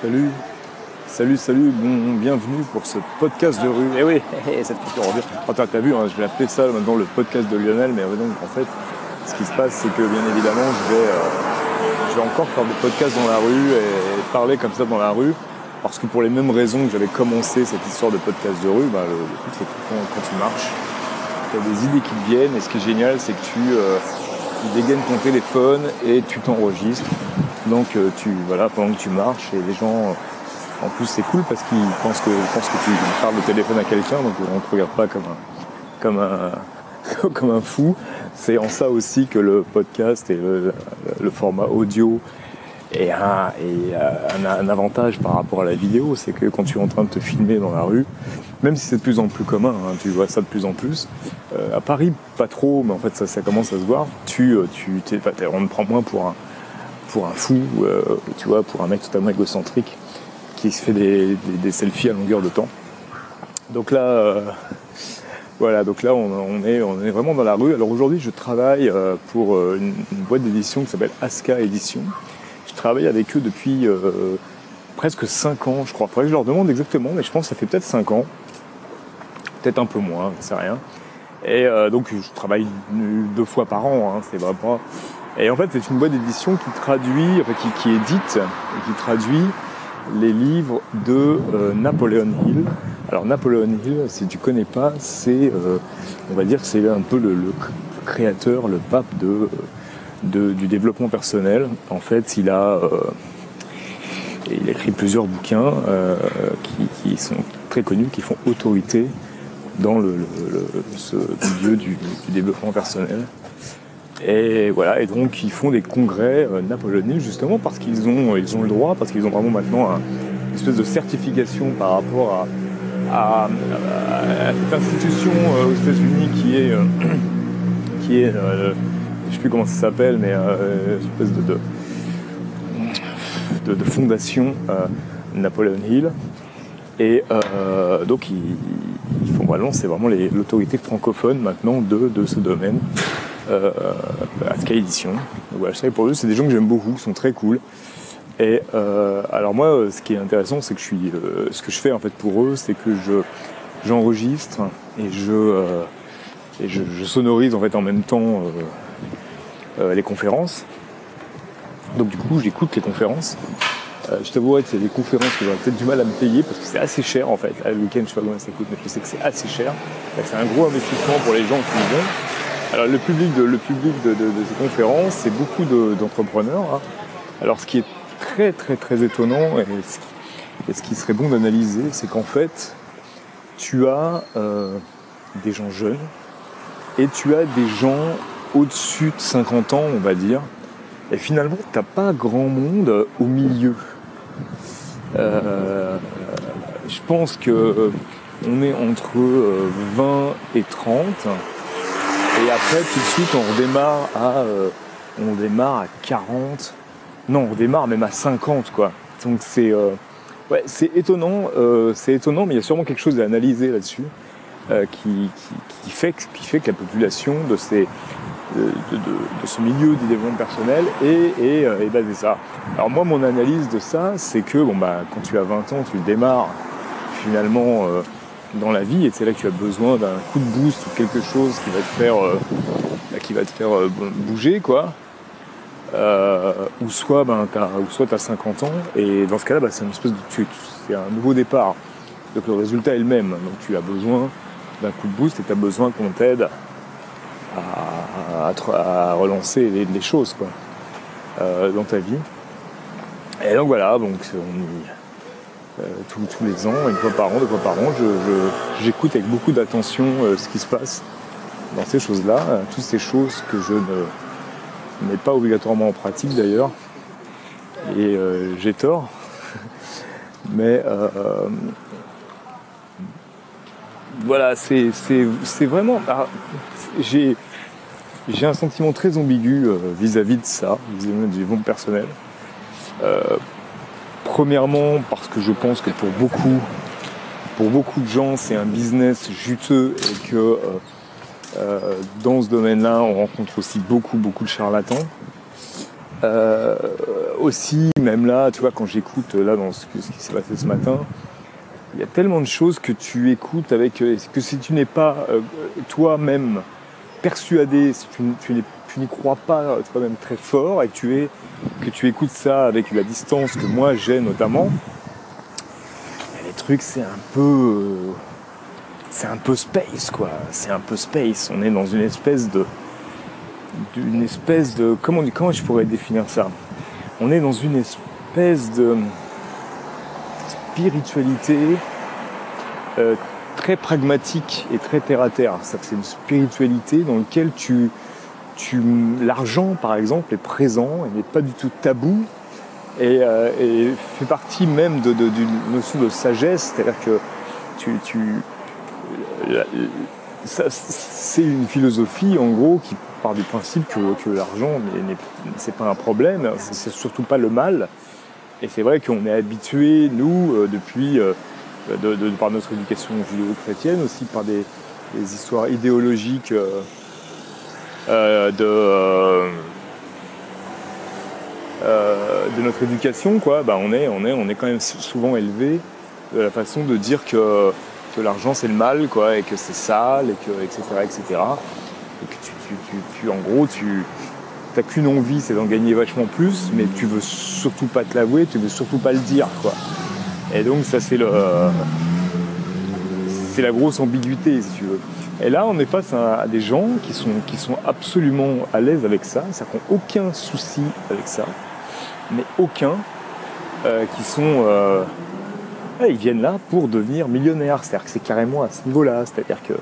Salut, salut, salut, bon, bienvenue pour ce podcast de rue. Eh oui, cette culture revient. Attends, t'as vu, hein, je vais appeler ça maintenant le podcast de Lionel, mais donc en fait, ce qui se passe, c'est que bien évidemment, je vais, euh, je vais encore faire des podcasts dans la rue et parler comme ça dans la rue. Parce que pour les mêmes raisons que j'avais commencé cette histoire de podcast de rue, bah, le, truc c'est que quand, tu marches, tu as des idées qui te viennent et ce qui est génial c'est que tu, euh, tu dégaines ton téléphone et tu t'enregistres. Donc euh, tu voilà pendant que tu marches et les gens en plus c'est cool parce qu'ils pensent que pensent que tu parles au téléphone à quelqu'un donc on te regarde pas comme un comme un comme un fou. C'est en ça aussi que le podcast et le, format audio est un, un, avantage par rapport à la vidéo, c'est que quand tu es en train de te filmer dans la rue, même si c'est de plus en plus commun, hein, tu vois ça de plus en plus, euh, à Paris pas trop, mais en fait ça, commence à se voir, tu, euh, tu on te prend moins pour un, pour un fou, euh, tu vois, pour un mec totalement égocentrique qui se fait des, selfies à longueur de temps. Donc là, euh, voilà, donc là on, est, vraiment dans la rue. Alors aujourd'hui je travaille euh, pour une, boîte d'édition qui s'appelle Aska Édition. Je travaille avec eux depuis presque 5 ans, je crois. Faudrait que je leur demande exactement, mais je pense que ça fait peut-être 5 ans. Peut-être un peu moins, je sais rien. Et donc je travaille deux fois par an, hein, c'est vraiment et en fait, c'est une boîte d'édition qui traduit, enfin, qui, édite et qui traduit les livres de euh, Napoleon Hill. Alors Napoleon Hill, si tu connais pas, c'est, euh, on va dire, c'est un peu le, créateur, le pape de, du développement personnel. En fait, il a, euh, il a écrit plusieurs bouquins qui, qui, sont très connus, qui font autorité dans le, ce milieu du développement personnel. Et voilà, et donc ils font des congrès euh, napoléoniens justement parce qu'ils ont, ils ont le droit, parce qu'ils ont vraiment maintenant une espèce de certification par rapport à, cette institution euh, aux États-Unis qui est, euh, qui est je sais plus comment ça s'appelle, mais une espèce de, de, de, fondation Napoleon Hill. Et donc ils, font vraiment, c'est vraiment l'autorité francophone maintenant de, de ce domaine euh, à Sky Edition. Pour eux, c'est des gens que j'aime beaucoup, qui sont très cool. Et euh, alors moi, euh, ce qui est intéressant, c'est que je suis, euh, ce que je fais en fait pour eux, c'est que je j'enregistre et je et je, sonorise en fait en même temps les conférences. Donc du coup, j'écoute les conférences. je t'avouerai que c'est des conférences que j'aurais peut-être du mal à me payer parce que c'est assez cher en fait. le week-end, je sais pas combien ça coûte, mais je sais que c'est assez cher. C'est un gros investissement pour les gens qui y vont. Alors le public de, le public de, ces conférences, c'est beaucoup d'entrepreneurs. Hein. Alors ce qui est très très très étonnant et ce, qui serait bon d'analyser, c'est qu'en fait, tu as euh, des gens jeunes et tu as des gens au-dessus de 50 ans, on va dire. Et finalement, tu n'as pas grand monde au milieu. Euh, je pense que on est entre 20 et 30. Et après, tout de suite, on redémarre à, euh, on démarre à 40. Non, on démarre même à 50, quoi. Donc c'est, euh, ouais, c'est étonnant, euh, c'est étonnant, mais il y a sûrement quelque chose à analyser là-dessus, qui, qui, fait, qui fait que la population de ces, de, ce milieu du développement personnel est, est, est basée ça. Alors moi, mon analyse de ça, c'est que bon bah, quand tu as 20 ans, tu démarres finalement dans la vie et c'est là que tu as besoin d'un coup de boost ou quelque chose qui va te faire, euh, bah, qui va te faire euh, bouger quoi. Euh, ou soit ben as, ou soit as 50 ans et dans ce cas-là bah, c'est une espèce de c'est un nouveau départ. Donc le résultat est le même. Donc tu as besoin d'un coup de boost et tu as besoin qu'on t'aide à, à, relancer les, choses quoi dans ta vie. Et donc voilà, donc on y, euh, tous, les ans, une fois par an, deux fois par an, j'écoute avec beaucoup d'attention euh, ce qui se passe dans ces choses-là, euh, toutes ces choses que je ne mets pas obligatoirement en pratique d'ailleurs. Et j'ai tort. Mais voilà, c'est vraiment. Ah, j'ai un sentiment très ambigu vis-à-vis de ça, vis-à-vis du développement personnel. Premièrement, parce que je pense que pour beaucoup, pour beaucoup de gens, c'est un business juteux et que euh, euh, dans ce domaine-là, on rencontre aussi beaucoup, beaucoup de charlatans. Euh, aussi, même là, tu vois, quand j'écoute là dans ce, qui s'est passé ce matin, il y a tellement de choses que tu écoutes avec que si tu n'es pas toi-même persuadé, si tu, n'y crois pas toi-même très fort et que tu, es, que tu écoutes ça avec la distance que moi j'ai notamment, les trucs c'est un peu. C'est un peu space quoi. C'est un peu space. On est dans une espèce de. espèce de. Comment, comment je pourrais définir ça? On est dans une espèce de spiritualité euh, très pragmatique et très terre à terre. C'est une spiritualité dans laquelle tu, tu, l'argent, par exemple, est présent et n'est pas du tout tabou et, euh, fait partie même d'une notion de sagesse, c'est-à-dire que c'est une philosophie en gros qui part du principe que, que l'argent c'est pas un problème, c'est surtout pas le mal. Et c'est vrai qu'on est habitué, nous, euh, depuis euh, par notre éducation judéo-chrétienne, aussi par des, histoires idéologiques de, euh, de notre éducation, quoi, bah on, est, on, est, quand même souvent élevé de la façon de dire que, l'argent c'est le mal, quoi, et que c'est sale, et que, etc., etc. Et que tu, en gros, tu n'as qu'une envie, c'est d'en gagner vachement plus, mais tu veux surtout pas te l'avouer, tu veux surtout pas le dire, quoi. Et donc ça c'est le c'est la grosse ambiguïté si tu veux. Et là on est face à, des gens qui sont, qui sont absolument à l'aise avec ça, qui n'ont aucun souci avec ça, mais aucun, euh, qui sont euh, ils viennent là pour devenir millionnaires. C'est-à-dire que c'est carrément à ce niveau-là. C'est-à-dire que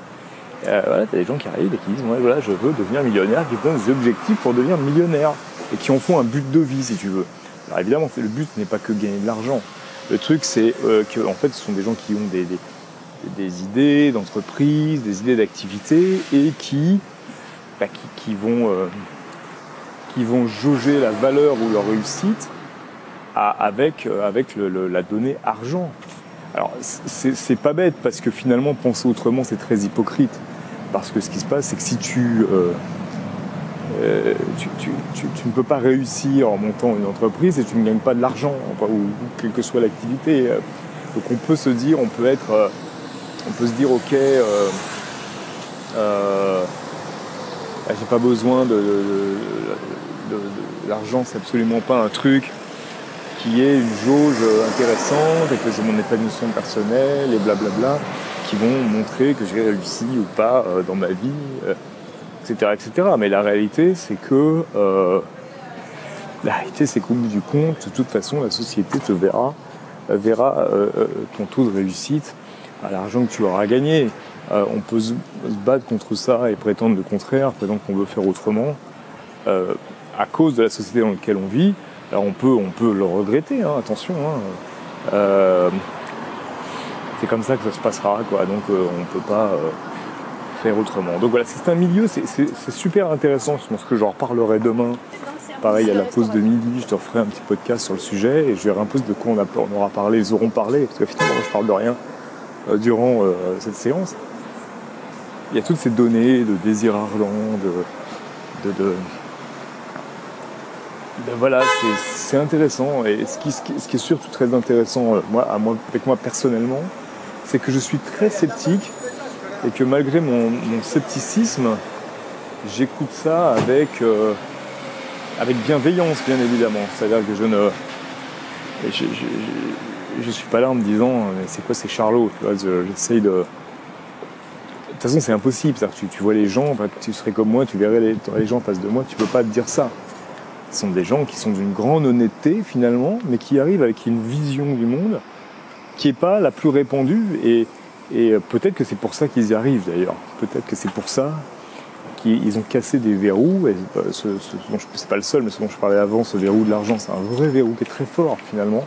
euh, voilà, tu as des gens qui arrivent et qui disent ouais, voilà, je veux devenir millionnaire, qui donnent des objectifs pour devenir millionnaire et qui en font un but de vie si tu veux. Alors évidemment, le but n'est pas que gagner de l'argent. Le truc, c'est euh, que en fait, ce sont des gens qui ont des, idées d'entreprise, des idées d'activité et qui, bah, qui, vont, euh, qui vont jauger la valeur ou leur réussite avec, euh, avec la donnée argent. Alors, c'est pas bête parce que finalement, penser autrement, c'est très hypocrite. Parce que ce qui se passe, c'est que si tu euh, tu, ne peux pas réussir en montant une entreprise et tu ne gagnes pas de l'argent, ou, quelle que soit l'activité. Donc on peut se dire, on peut être, on peut se dire, ok, euh, j'ai pas besoin de, l'argent, c'est absolument pas un truc qui est une jauge intéressante et que j'ai mon épanouissement personnel et blablabla qui vont montrer que j'ai réussi ou pas dans ma vie etc., Mais la réalité, c'est que euh, la réalité, c'est qu'au bout du compte, de toute façon, la société te verra, euh, verra euh, ton taux de réussite à l'argent que tu auras gagné. on peut se battre contre ça et prétendre le contraire, prétendre qu'on veut faire autrement. à cause de la société dans laquelle on vit, on peut, on peut le regretter, hein, attention. Hein. c'est comme ça que ça se passera, quoi. Donc on ne peut pas faire autrement. Donc voilà, c'est un milieu, c'est super intéressant. Je pense que j'en reparlerai demain. Pareil, à la pause de midi, je te referai un petit podcast sur le sujet et je verrai un peu de quoi on, aura parlé, ils auront parlé, parce que finalement, je parle de rien euh, durant euh, cette séance. Il y a toutes ces données de désir ardent, de, de, voilà, c'est intéressant. Et ce qui, est surtout très intéressant, euh, moi, avec moi personnellement, c'est que je suis très sceptique et que malgré mon, scepticisme, j'écoute ça avec, euh, avec bienveillance, bien évidemment. C'est-à-dire que je ne. Suis pas là en me disant, c'est quoi ces charlots J'essaye de. De toute façon, c'est impossible. Tu, vois les gens, tu serais comme moi, tu verrais les, les gens en face de moi, tu peux pas te dire ça. Ce sont des gens qui sont d'une grande honnêteté finalement, mais qui arrivent avec une vision du monde qui n'est pas la plus répandue. Et, et euh, peut-être que c'est pour ça qu'ils y arrivent d'ailleurs. Peut-être que c'est pour ça qu'ils ont cassé des verrous. Euh, ce, c'est pas le seul, mais ce dont je parlais avant, ce verrou de l'argent, c'est un vrai verrou qui est très fort finalement.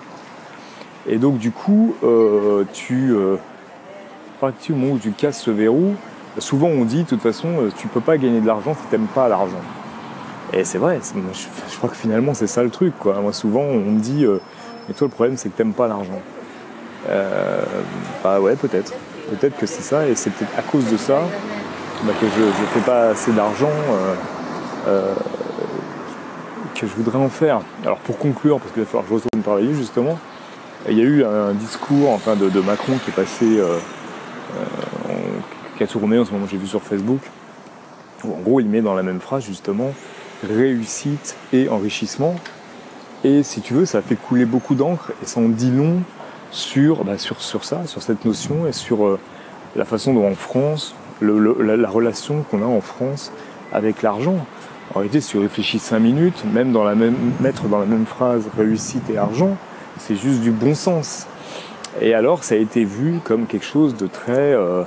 Et donc du coup, euh, tu, euh, à partir du moment où tu casses ce verrou, souvent on dit de toute façon, tu peux pas gagner de l'argent si tu n'aimes pas l'argent. Et c'est vrai, je, crois que finalement c'est ça le truc. Quoi. Moi souvent on me dit, mais toi le problème c'est que tu n'aimes pas l'argent. bah ouais, peut-être. Peut-être que c'est ça, et c'est peut-être à cause de ça bah, que je ne fais pas assez d'argent, euh, euh, je voudrais en faire. Alors pour conclure, parce qu'il va falloir que je retourne travailler justement, il y a eu un discours enfin, de, Macron qui est passé, euh, euh, qui a tourné en ce moment, j'ai vu sur Facebook, où en gros il met dans la même phrase justement réussite et enrichissement. Et si tu veux, ça fait couler beaucoup d'encre et ça en dit long sur, bah, sur, sur ça, sur cette notion et sur euh, la façon dont en France, la, relation qu'on a en France avec l'argent. En réalité, si tu réfléchis 5 minutes, même dans la même, mettre dans la même phrase réussite et argent, c'est juste du bon sens. Et alors, ça a été vu comme quelque chose de très. Euh,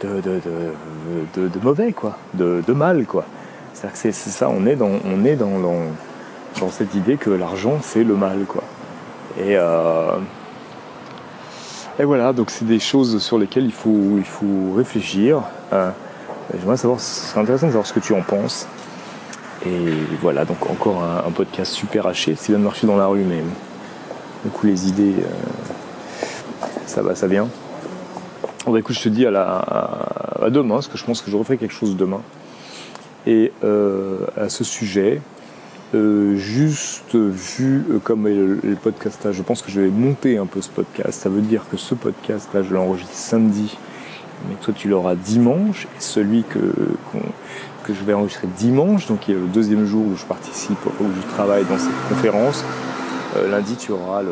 de, de, de, mauvais, quoi. De, mal, quoi. C'est-à-dire que c'est ça, on est dans, on est dans, dans, cette idée que l'argent, c'est le mal, quoi. Et. Euh, et voilà, donc c'est des choses sur lesquelles il faut, il faut réfléchir. Euh, J'aimerais savoir, c'est intéressant de savoir ce que tu en penses. Et voilà, donc encore un, podcast super haché. C'est bien de marcher dans la rue, mais du coup les idées, euh, ça va, ça vient. Bon, bah, écoute, je te dis à, la, demain, parce que je pense que je referai quelque chose demain. Et euh, à ce sujet, euh, juste vu comme le, podcast je pense que je vais monter un peu ce podcast. Ça veut dire que ce podcast là, je l'enregistre samedi, mais toi tu l'auras dimanche. Et celui que, que je vais enregistrer dimanche, donc qui est le deuxième jour où je participe, où je travaille dans cette conférence. Euh, lundi, tu auras la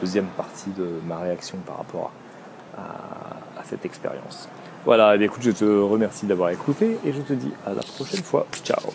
deuxième partie de ma réaction par rapport à, cette expérience. Voilà, eh écoute, je te remercie d'avoir écouté et je te dis à la prochaine fois. Ciao